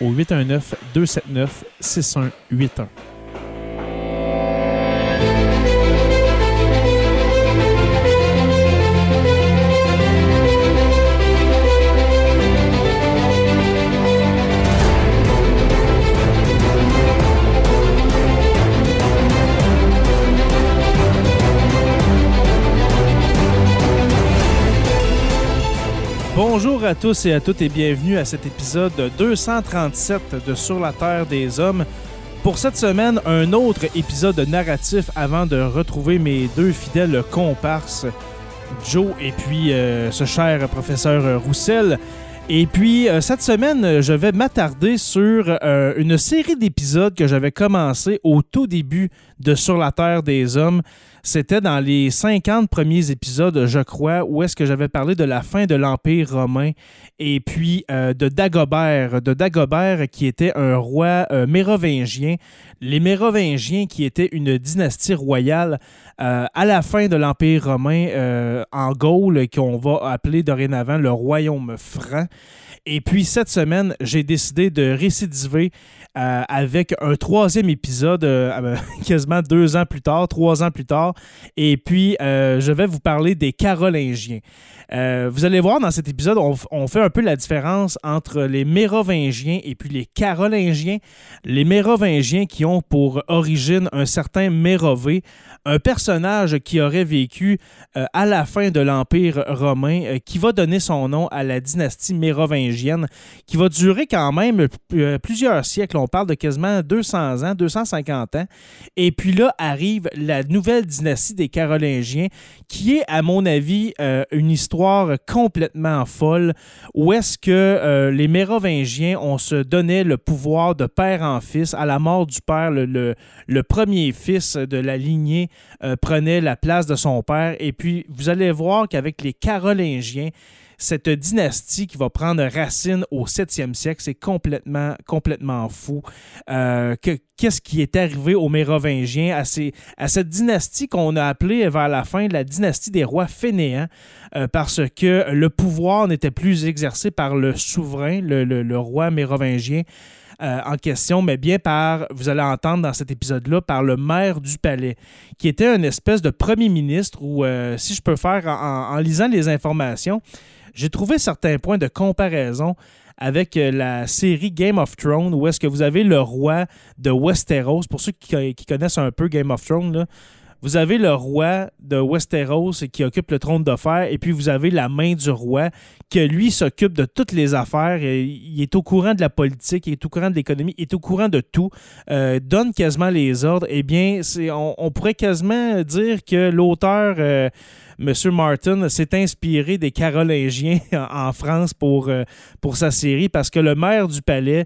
au 819 Bonjour à tous et à toutes et bienvenue à cet épisode 237 de Sur la Terre des Hommes. Pour cette semaine, un autre épisode narratif avant de retrouver mes deux fidèles comparses, Joe et puis euh, ce cher professeur Roussel. Et puis, euh, cette semaine, je vais m'attarder sur euh, une série d'épisodes que j'avais commencé au tout début de Sur la Terre des Hommes. C'était dans les 50 premiers épisodes, je crois, où est-ce que j'avais parlé de la fin de l'Empire romain et puis euh, de Dagobert, de Dagobert qui était un roi mérovingien. Les Mérovingiens qui étaient une dynastie royale à la fin de l'Empire romain en Gaule, qu'on va appeler dorénavant le royaume franc. Et puis cette semaine, j'ai décidé de récidiver euh, avec un troisième épisode euh, quasiment deux ans plus tard, trois ans plus tard. Et puis, euh, je vais vous parler des Carolingiens. Vous allez voir dans cet épisode, on, fait un peu la différence entre les Mérovingiens et puis les Carolingiens. Les Mérovingiens qui ont pour origine un certain Mérové, un personnage qui aurait vécu à la fin de l'Empire romain, qui va donner son nom à la dynastie mérovingienne, qui va durer quand même plusieurs siècles on parle de quasiment 200 ans, 250 ans. Et puis là arrive la nouvelle dynastie des Carolingiens, qui est, à mon avis, euh, une histoire complètement folle, où est-ce que euh, les Mérovingiens, on se donnait le pouvoir de père en fils. À la mort du père, le, le, premier fils de la lignée euh, prenait la place de son père. Et puis, vous allez voir qu'avec les Carolingiens, cette dynastie qui va prendre racine au 7e siècle, c'est complètement, complètement fou. Euh, qu'est-ce qui est arrivé aux Mérovingiens, à, à cette dynastie qu'on a appelée vers la fin la dynastie des rois fainéants, euh, parce que le pouvoir n'était plus exercé par le souverain, le, roi mérovingien. Euh, en question, mais bien par, vous allez entendre dans cet épisode-là, par le maire du palais, qui était une espèce de premier ministre, ou si je peux faire en lisant les informations, j'ai trouvé certains points de comparaison avec euh, la série Game of Thrones, où est-ce que vous avez le roi de Westeros. Pour ceux qui, connaissent un peu Game of Thrones, vous avez le roi de Westeros qui occupe le trône de fer, et puis vous avez la main du roi qui, lui, s'occupe de toutes les affaires. Il est au courant de la politique, il est au courant de l'économie, il est au courant de tout, euh, donne quasiment les ordres. Eh bien, on, pourrait quasiment dire que l'auteur... Euh, M. Martin s'est inspiré des Carolingiens en France euh, pour sa série parce que le maire du palais,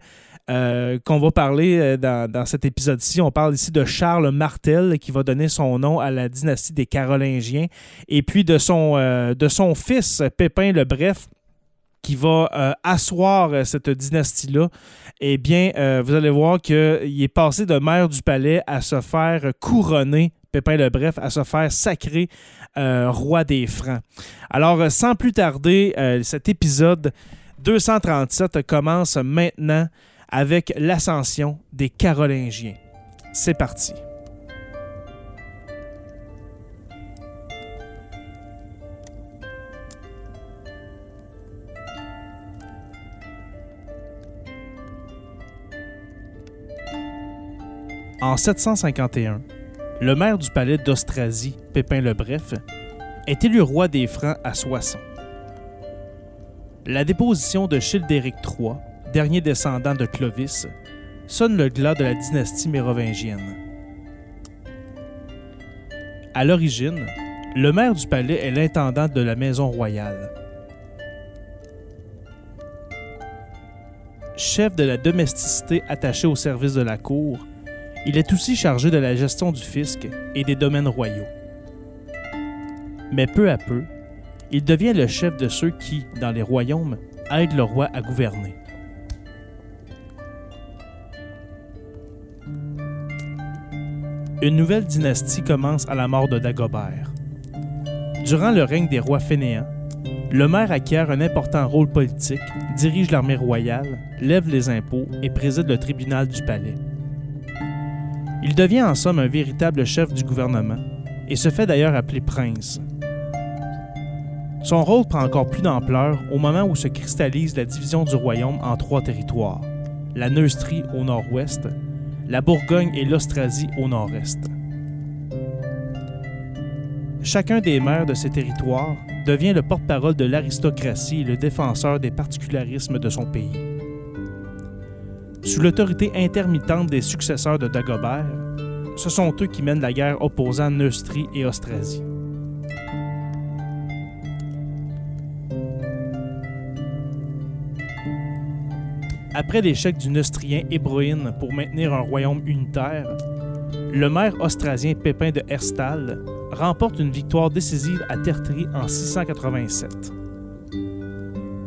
euh, qu'on va parler euh, dans, cet épisode-ci. On parle ici de Charles Martel, qui va donner son nom à la dynastie des Carolingiens, et puis de son, de son fils, Pépin le Bref, qui va euh, asseoir euh, cette dynastie-là, eh bien, euh, vous allez voir qu'il est passé de maire du palais à se faire couronner, Pépin le Bref, à se faire sacrer roi des Francs. Alors, sans plus tarder, cet épisode 237 commence maintenant avec l'ascension des Carolingiens. C'est parti. En 751, le maire du palais d'Austrasie, Pépin le Bref, est élu roi des Francs à Soissons. La déposition de Childéric III, dernier descendant de Clovis, sonne le glas de la dynastie mérovingienne. À l'origine, le maire du palais est l'intendant de la maison royale. Chef de la domesticité attachée au service de la cour, il est aussi chargé de la gestion du fisc et des domaines royaux. Mais peu à peu, il devient le chef de ceux qui, dans les royaumes, aident le roi à gouverner. Une nouvelle dynastie commence à la mort de Dagobert. Durant le règne des rois fainéants, le maire acquiert un important rôle politique, dirige l'armée royale, lève les impôts et préside le tribunal du palais. Il devient en somme un véritable chef du gouvernement et se fait d'ailleurs appeler prince. Son rôle prend encore plus d'ampleur au moment où se cristallise la division du royaume en trois territoires, la Neustrie au nord-ouest, la Bourgogne et l'Austrasie au nord-est. Chacun des maires de ces territoires devient le porte-parole de l'aristocratie et le défenseur des particularismes de son pays. Sous l'autorité intermittente des successeurs de Dagobert, ce sont eux qui mènent la guerre opposant Neustrie et Austrasie. Après l'échec du Neustrien Hébroïne pour maintenir un royaume unitaire, le maire austrasien Pépin de Herstal remporte une victoire décisive à Tertry en 687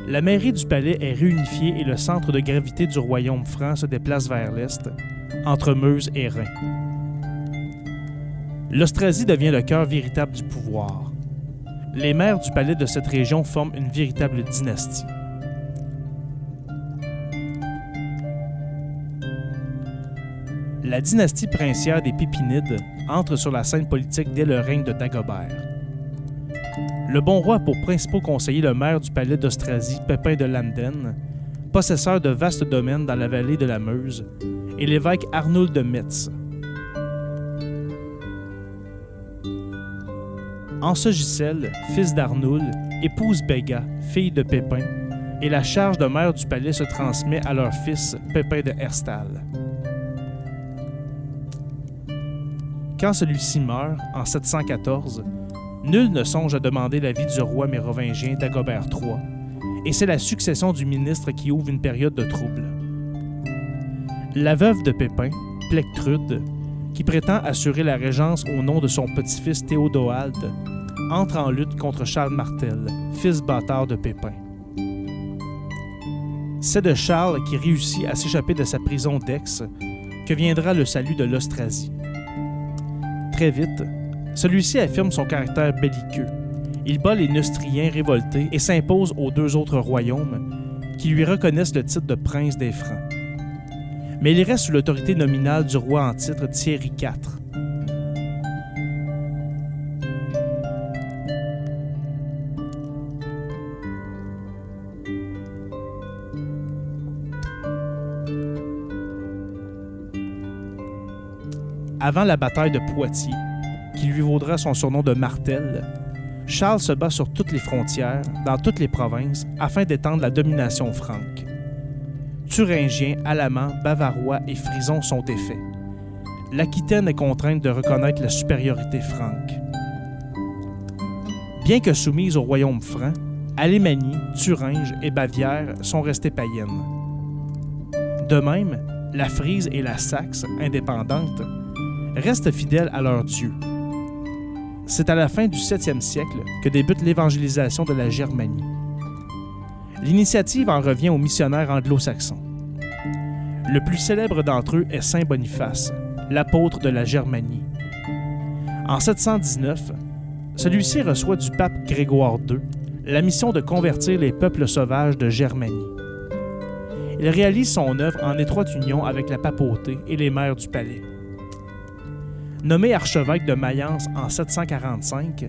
la mairie du palais est réunifiée et le centre de gravité du royaume franc se déplace vers l'est, entre Meuse et Rhin. L'Austrasie devient le cœur véritable du pouvoir. Les maires du palais de cette région forment une véritable dynastie. La dynastie princière des Pépinides entre sur la scène politique dès le règne de Dagobert. Le bon roi a pour principaux conseillers le maire du palais d'Austrasie, Pépin de Landen, possesseur de vastes domaines dans la vallée de la Meuse, et l'évêque Arnould de Metz. Anse Giselle, fils d'Arnould, épouse Béga, fille de Pépin, et la charge de maire du palais se transmet à leur fils, Pépin de Herstal. Quand celui-ci meurt, en 714, Nul ne songe à demander l'avis du roi mérovingien Dagobert III, et c'est la succession du ministre qui ouvre une période de trouble. La veuve de Pépin, Plectrude, qui prétend assurer la régence au nom de son petit-fils Théodoald, entre en lutte contre Charles Martel, fils bâtard de Pépin. C'est de Charles qui réussit à s'échapper de sa prison d'Aix que viendra le salut de l'Austrasie. Très vite, celui-ci affirme son caractère belliqueux. Il bat les Neustriens révoltés et s'impose aux deux autres royaumes, qui lui reconnaissent le titre de prince des Francs. Mais il reste sous l'autorité nominale du roi en titre Thierry IV. Avant la bataille de Poitiers, qui lui vaudra son surnom de Martel, Charles se bat sur toutes les frontières, dans toutes les provinces, afin d'étendre la domination franque. Thuringiens, Alamans, Bavarois et Frisons sont défaits. L'Aquitaine est contrainte de reconnaître la supériorité franque. Bien que soumise au royaume franc, Alémanie, Thuringe et Bavière sont restées païennes. De même, la Frise et la Saxe, indépendantes, restent fidèles à leur dieu, c'est à la fin du 7e siècle que débute l'évangélisation de la Germanie. L'initiative en revient aux missionnaires anglo-saxons. Le plus célèbre d'entre eux est Saint Boniface, l'apôtre de la Germanie. En 719, celui-ci reçoit du pape Grégoire II la mission de convertir les peuples sauvages de Germanie. Il réalise son œuvre en étroite union avec la papauté et les maires du palais. Nommé archevêque de Mayence en 745,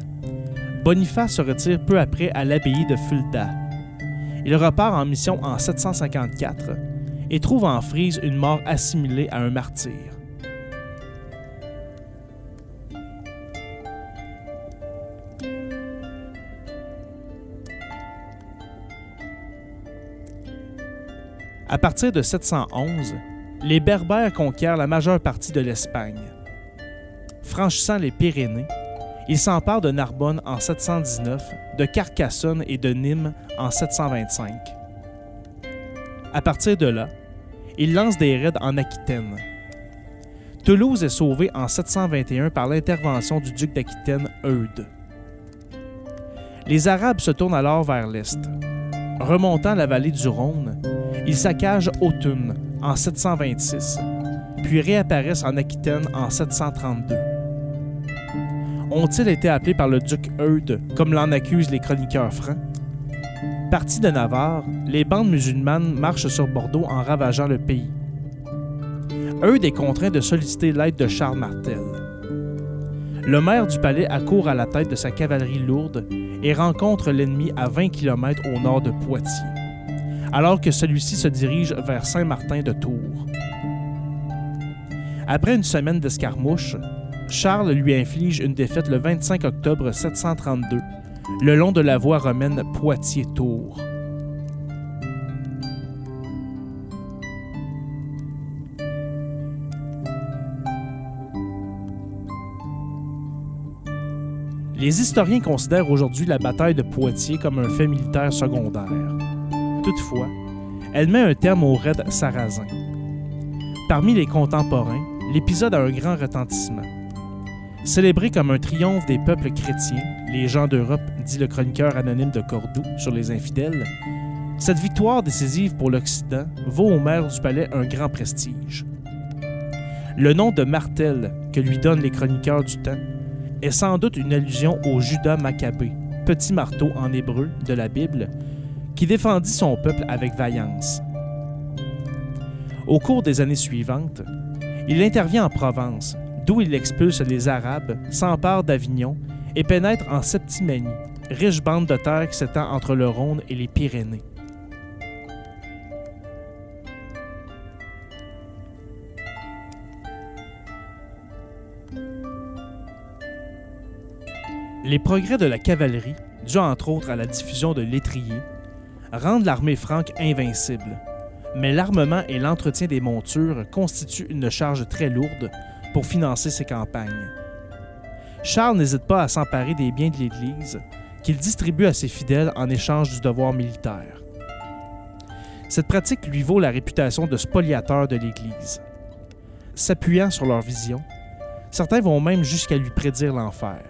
Boniface se retire peu après à l'abbaye de Fulda. Il repart en mission en 754 et trouve en Frise une mort assimilée à un martyr. À partir de 711, les Berbères conquièrent la majeure partie de l'Espagne. Franchissant les Pyrénées, ils s'emparent de Narbonne en 719, de Carcassonne et de Nîmes en 725. À partir de là, ils lancent des raids en Aquitaine. Toulouse est sauvée en 721 par l'intervention du duc d'Aquitaine Eudes. Les Arabes se tournent alors vers l'est. Remontant la vallée du Rhône, ils saccagent Autun en 726, puis réapparaissent en Aquitaine en 732. Ont-ils été appelés par le duc Eudes, comme l'en accusent les chroniqueurs francs? Partis de Navarre, les bandes musulmanes marchent sur Bordeaux en ravageant le pays. Eudes est contraint de solliciter l'aide de Charles Martel. Le maire du palais accourt à la tête de sa cavalerie lourde et rencontre l'ennemi à 20 km au nord de Poitiers alors que celui-ci se dirige vers Saint-Martin de Tours. Après une semaine d'escarmouche, Charles lui inflige une défaite le 25 octobre 732, le long de la voie romaine Poitiers-Tours. Les historiens considèrent aujourd'hui la bataille de Poitiers comme un fait militaire secondaire. Toutefois, elle met un terme au raid sarrasin. Parmi les contemporains, l'épisode a un grand retentissement. Célébré comme un triomphe des peuples chrétiens, les gens d'Europe, dit le chroniqueur anonyme de Cordoue sur les infidèles, cette victoire décisive pour l'Occident vaut au maire du palais un grand prestige. Le nom de Martel que lui donnent les chroniqueurs du temps est sans doute une allusion au Judas Maccabée, petit marteau en hébreu de la Bible, qui défendit son peuple avec vaillance. Au cours des années suivantes, il intervient en Provence, d'où il expulse les Arabes, s'empare d'Avignon et pénètre en Septimanie, riche bande de terre qui s'étend entre le Rhône et les Pyrénées. Les progrès de la cavalerie, dus entre autres à la diffusion de l'étrier, rendent l'armée franque invincible. Mais l'armement et l'entretien des montures constituent une charge très lourde pour financer ses campagnes. Charles n'hésite pas à s'emparer des biens de l'Église qu'il distribue à ses fidèles en échange du devoir militaire. Cette pratique lui vaut la réputation de spoliateur de l'Église. S'appuyant sur leur vision, certains vont même jusqu'à lui prédire l'enfer.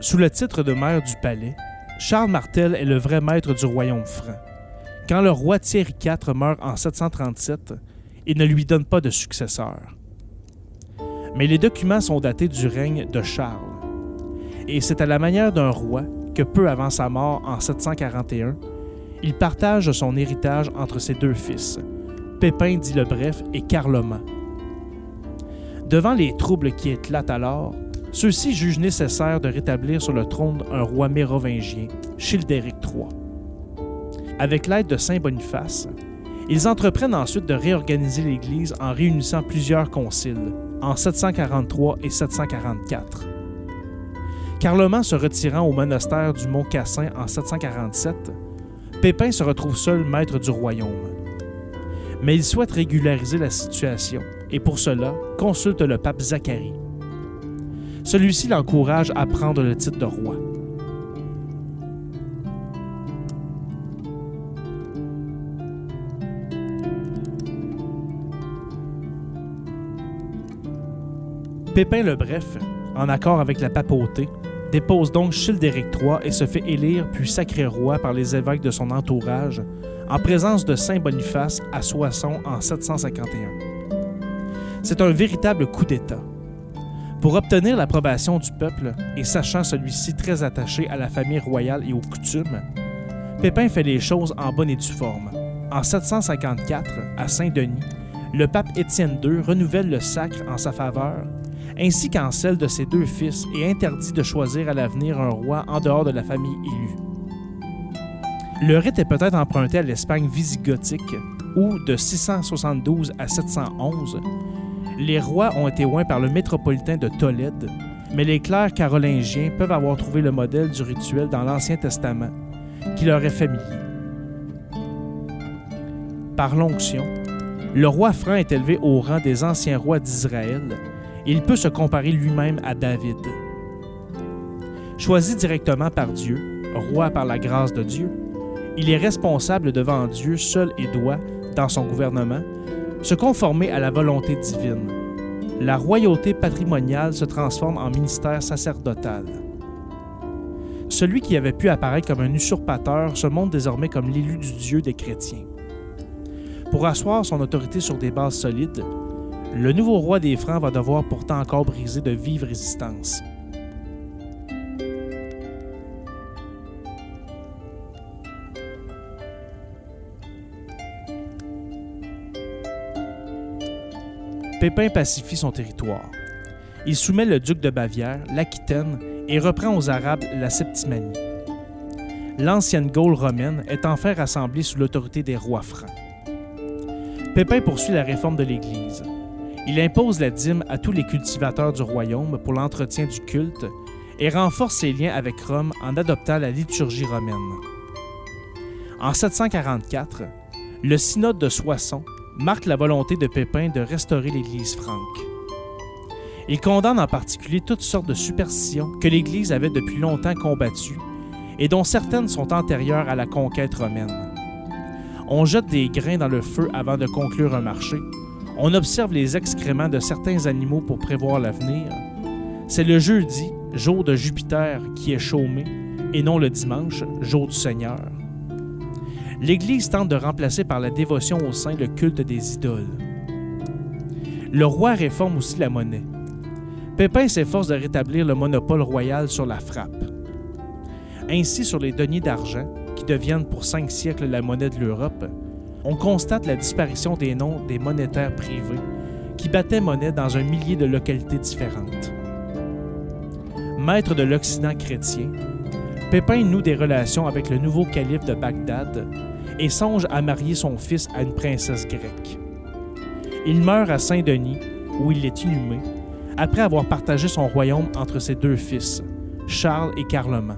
Sous le titre de maire du palais, Charles Martel est le vrai maître du royaume franc. Quand le roi Thierry IV meurt en 737, il ne lui donne pas de successeur. Mais les documents sont datés du règne de Charles. Et c'est à la manière d'un roi que peu avant sa mort en 741, il partage son héritage entre ses deux fils, Pépin dit le Bref et Carloman. Devant les troubles qui éclatent alors, ceux-ci jugent nécessaire de rétablir sur le trône un roi mérovingien, Childéric III. Avec l'aide de Saint Boniface, ils entreprennent ensuite de réorganiser l'Église en réunissant plusieurs conciles, en 743 et 744. Carloman se retirant au monastère du Mont Cassin en 747, Pépin se retrouve seul maître du royaume. Mais il souhaite régulariser la situation et pour cela consulte le pape Zacharie. Celui-ci l'encourage à prendre le titre de roi. Pépin le Bref, en accord avec la papauté, dépose donc Childéric III et se fait élire puis sacré roi par les évêques de son entourage, en présence de Saint Boniface à Soissons en 751. C'est un véritable coup d'État. Pour obtenir l'approbation du peuple, et sachant celui-ci très attaché à la famille royale et aux coutumes, Pépin fait les choses en bonne et due forme. En 754, à Saint-Denis, le pape Étienne II renouvelle le sacre en sa faveur, ainsi qu'en celle de ses deux fils, et interdit de choisir à l'avenir un roi en dehors de la famille élue. Le rite est peut-être emprunté à l'Espagne visigothique, où, de 672 à 711, les rois ont été oints par le métropolitain de Tolède, mais les clercs carolingiens peuvent avoir trouvé le modèle du rituel dans l'Ancien Testament, qui leur est familier. Par l'onction, le roi franc est élevé au rang des anciens rois d'Israël et il peut se comparer lui-même à David. Choisi directement par Dieu, roi par la grâce de Dieu, il est responsable devant Dieu seul et doit, dans son gouvernement, se conformer à la volonté divine. La royauté patrimoniale se transforme en ministère sacerdotal. Celui qui avait pu apparaître comme un usurpateur se montre désormais comme l'élu du Dieu des chrétiens. Pour asseoir son autorité sur des bases solides, le nouveau roi des Francs va devoir pourtant encore briser de vives résistances. Pépin pacifie son territoire. Il soumet le duc de Bavière, l'Aquitaine, et reprend aux Arabes la Septimanie. L'ancienne Gaule romaine est enfin rassemblée sous l'autorité des rois francs. Pépin poursuit la réforme de l'Église. Il impose la dîme à tous les cultivateurs du royaume pour l'entretien du culte et renforce ses liens avec Rome en adoptant la liturgie romaine. En 744, le synode de Soissons marque la volonté de Pépin de restaurer l'Église franque. Il condamne en particulier toutes sortes de superstitions que l'Église avait depuis longtemps combattues et dont certaines sont antérieures à la conquête romaine. On jette des grains dans le feu avant de conclure un marché. On observe les excréments de certains animaux pour prévoir l'avenir. C'est le jeudi, jour de Jupiter, qui est chômé, et non le dimanche, jour du Seigneur. L'Église tente de remplacer par la dévotion au sein le culte des idoles. Le roi réforme aussi la monnaie. Pépin s'efforce de rétablir le monopole royal sur la frappe. Ainsi, sur les deniers d'argent, qui deviennent pour cinq siècles la monnaie de l'Europe, on constate la disparition des noms des monétaires privés qui battaient monnaie dans un millier de localités différentes. Maître de l'Occident chrétien, Pépin noue des relations avec le nouveau calife de Bagdad et songe à marier son fils à une princesse grecque. Il meurt à Saint-Denis, où il est inhumé, après avoir partagé son royaume entre ses deux fils, Charles et Carloman.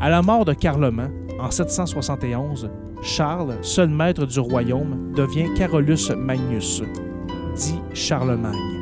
À la mort de Carloman, en 771, Charles, seul maître du royaume, devient Carolus Magnus, dit Charlemagne.